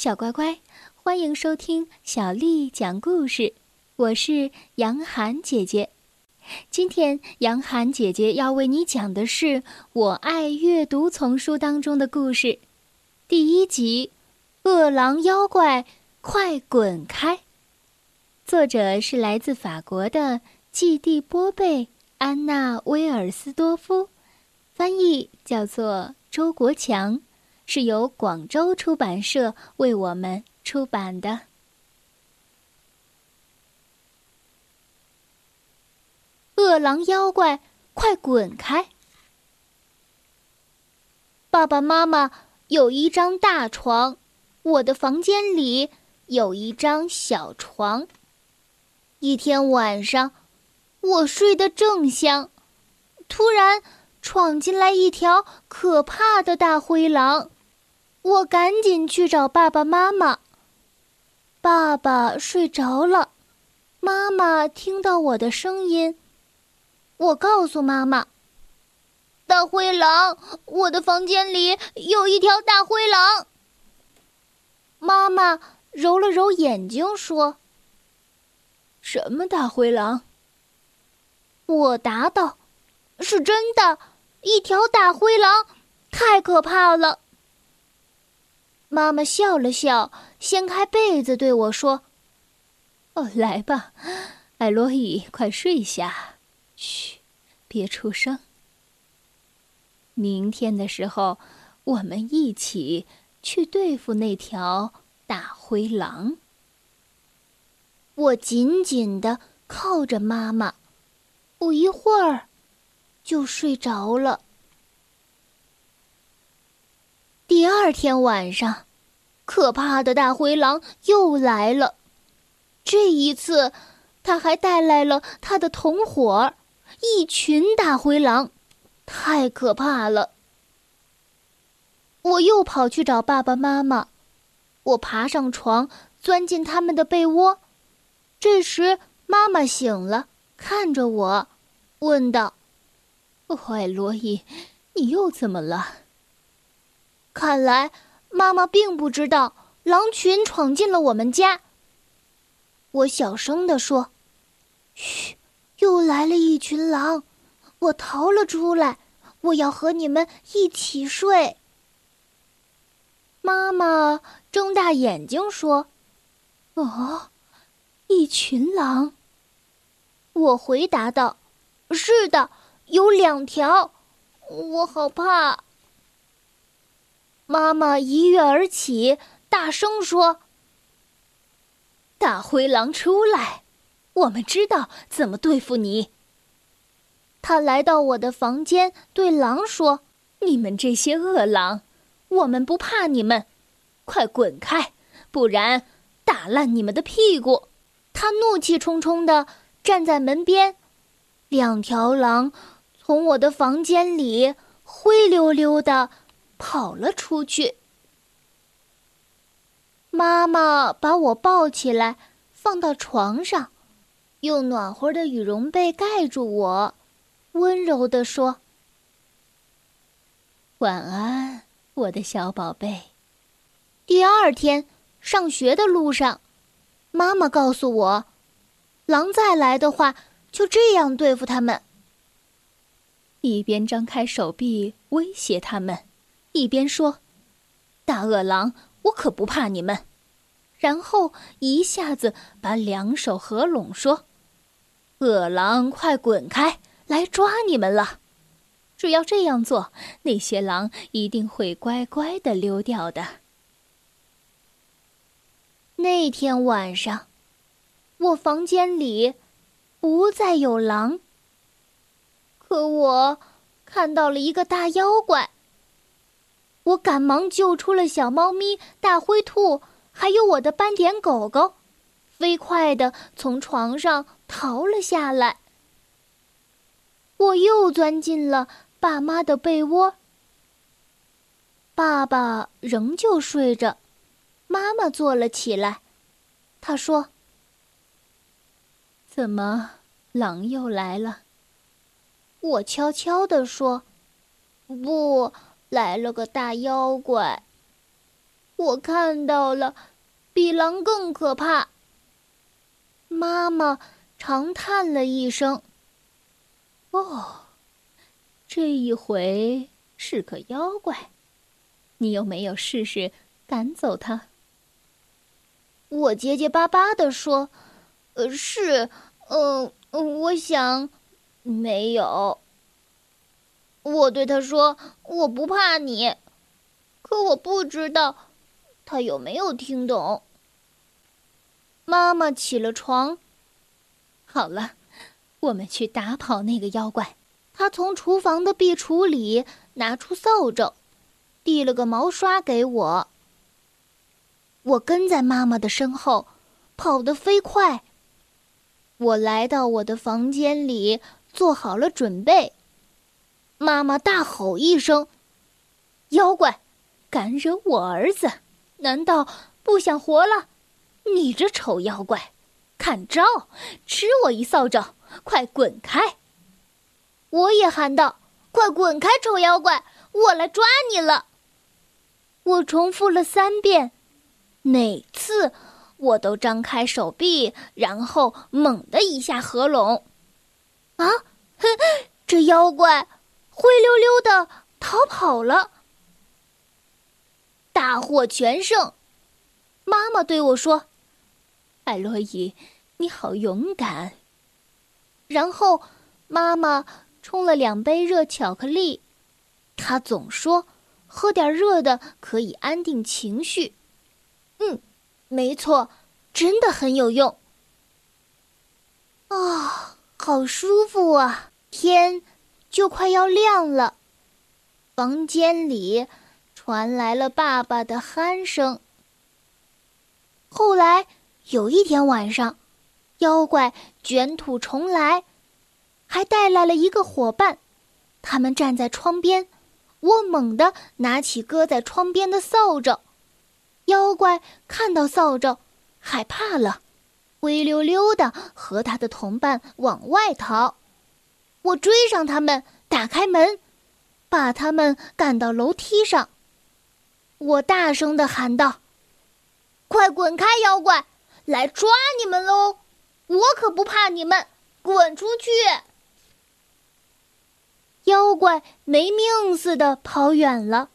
小乖乖，欢迎收听小丽讲故事。我是杨涵姐姐。今天，杨涵姐姐要为你讲的是我爱阅读丛书当中的故事，第一集《饿狼妖怪快滚开》。作者是来自法国的季蒂波贝·安娜威尔斯多夫，翻译叫做周国强。是由广州出版社为我们出版的《饿狼妖怪，快滚开！》爸爸妈妈有一张大床，我的房间里有一张小床。一天晚上，我睡得正香，突然闯进来一条可怕的大灰狼。我赶紧去找爸爸妈妈。爸爸睡着了，妈妈听到我的声音。我告诉妈妈：“大灰狼，我的房间里有一条大灰狼。”妈妈揉了揉眼睛说：“什么大灰狼？”我答道：“是真的，一条大灰狼，太可怕了。”妈妈笑了笑，掀开被子对我说：“哦，来吧，艾洛伊，快睡下，嘘，别出声。明天的时候，我们一起去对付那条大灰狼。”我紧紧的靠着妈妈，不一会儿，就睡着了。第二天晚上，可怕的大灰狼又来了。这一次，他还带来了他的同伙儿——一群大灰狼，太可怕了。我又跑去找爸爸妈妈，我爬上床，钻进他们的被窝。这时，妈妈醒了，看着我，问道：“坏罗伊，你又怎么了？”看来妈妈并不知道狼群闯进了我们家。我小声地说：“嘘，又来了一群狼，我逃了出来。我要和你们一起睡。”妈妈睁大眼睛说：“哦，一群狼。”我回答道：“是的，有两条，我好怕。”妈妈一跃而起，大声说：“大灰狼出来，我们知道怎么对付你。”他来到我的房间，对狼说：“你们这些恶狼，我们不怕你们，快滚开，不然打烂你们的屁股！”他怒气冲冲地站在门边，两条狼从我的房间里灰溜溜的。跑了出去。妈妈把我抱起来，放到床上，用暖和的羽绒被盖住我，温柔地说：“晚安，我的小宝贝。”第二天上学的路上，妈妈告诉我，狼再来的话，就这样对付他们。一边张开手臂威胁他们。一边说：“大恶狼，我可不怕你们。”然后一下子把两手合拢，说：“恶狼，快滚开，来抓你们了！只要这样做，那些狼一定会乖乖的溜掉的。”那天晚上，我房间里不再有狼，可我看到了一个大妖怪。我赶忙救出了小猫咪、大灰兔，还有我的斑点狗狗，飞快地从床上逃了下来。我又钻进了爸妈的被窝。爸爸仍旧睡着，妈妈坐了起来。她说：“怎么，狼又来了？”我悄悄地说：“不。”来了个大妖怪，我看到了，比狼更可怕。妈妈长叹了一声：“哦，这一回是个妖怪，你有没有试试赶走它？”我结结巴巴地说：“呃，是，嗯，我想，没有。”我对他说：“我不怕你。”可我不知道，他有没有听懂。妈妈起了床。好了，我们去打跑那个妖怪。他从厨房的壁橱里拿出扫帚，递了个毛刷给我。我跟在妈妈的身后，跑得飞快。我来到我的房间里，做好了准备。妈妈大吼一声：“妖怪，敢惹我儿子，难道不想活了？你这丑妖怪，看招！吃我一扫帚！快滚开！”我也喊道：“快滚开，丑妖怪！我来抓你了！”我重复了三遍。每次我都张开手臂，然后猛地一下合拢。啊，哼，这妖怪灰溜溜的逃跑了。大获全胜，妈妈对我说：“艾洛伊，你好勇敢。”然后妈妈冲了两杯热巧克力，她总说喝点热的可以安定情绪。嗯，没错，真的很有用。啊，好舒服啊！天就快要亮了，房间里传来了爸爸的鼾声。后来有一天晚上，妖怪卷土重来，还带来了一个伙伴。他们站在窗边，我猛地拿起搁在窗边的扫帚。妖怪看到扫帚，害怕了，灰溜溜的和他的同伴往外逃。我追上他们，打开门，把他们赶到楼梯上。我大声的喊道：“快滚开，妖怪，来抓你们喽！我可不怕你们，滚出去！”妖怪没命似的跑远了。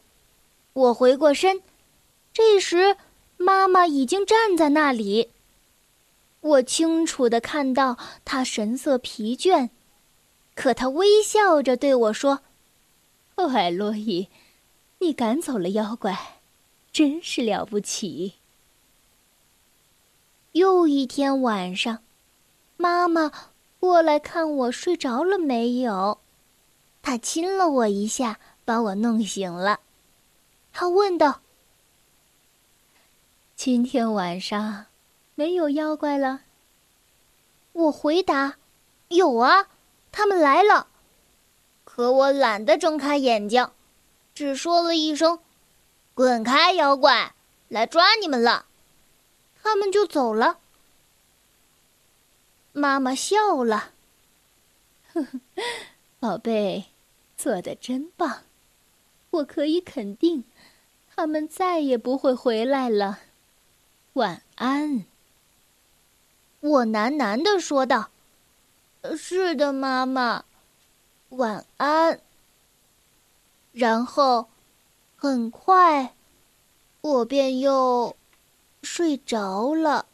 我回过身。这时，妈妈已经站在那里。我清楚的看到她神色疲倦，可他微笑着对我说：“哦，艾洛伊，你赶走了妖怪，真是了不起。”又一天晚上，妈妈过来看我睡着了没有，她亲了我一下，把我弄醒了。她问道。今天晚上没有妖怪了。我回答：“有啊，他们来了。”可我懒得睁开眼睛，只说了一声：“滚开，妖怪，来抓你们了。”他们就走了。妈妈笑了：“呵呵，宝贝，做的真棒！我可以肯定，他们再也不会回来了。”晚安。我喃喃的说道：“是的，妈妈，晚安。”然后，很快，我便又睡着了。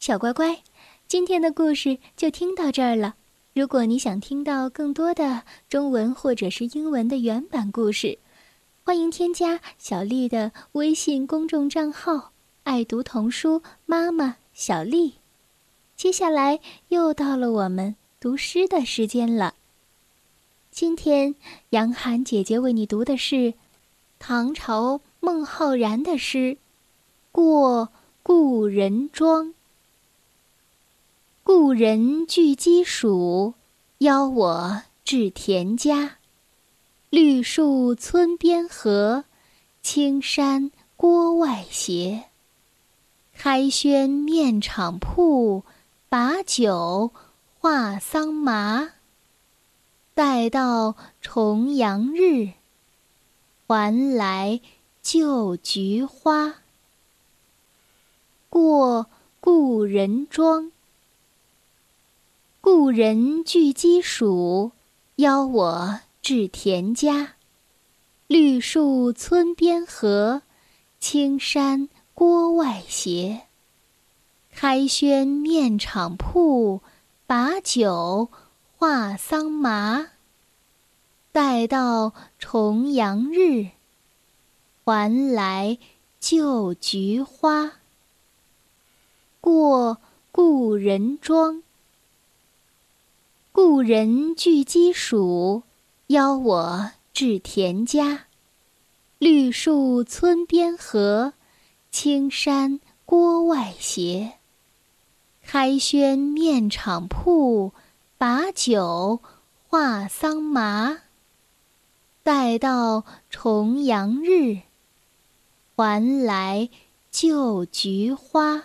小乖乖，今天的故事就听到这儿了。如果你想听到更多的中文或者是英文的原版故事，欢迎添加小丽的微信公众账号“爱读童书妈妈小丽”。接下来又到了我们读诗的时间了。今天杨涵姐姐为你读的是唐朝孟浩然的诗《过故人庄》。故人具鸡黍，邀我至田家。绿树村边合，青山郭外斜。开轩面场铺，把酒话桑麻。待到重阳日，还来就菊花。过故人庄，故人具鸡黍，邀我至田家。绿树村边合，青山郭外斜。开轩面场铺，把酒话桑麻。待到重阳日，还来就菊花。过故人庄，故人具鸡黍，邀我。至田家，绿树村边合，青山郭外斜。开轩面场圃，把酒话桑麻。待到重阳日，还来就菊花。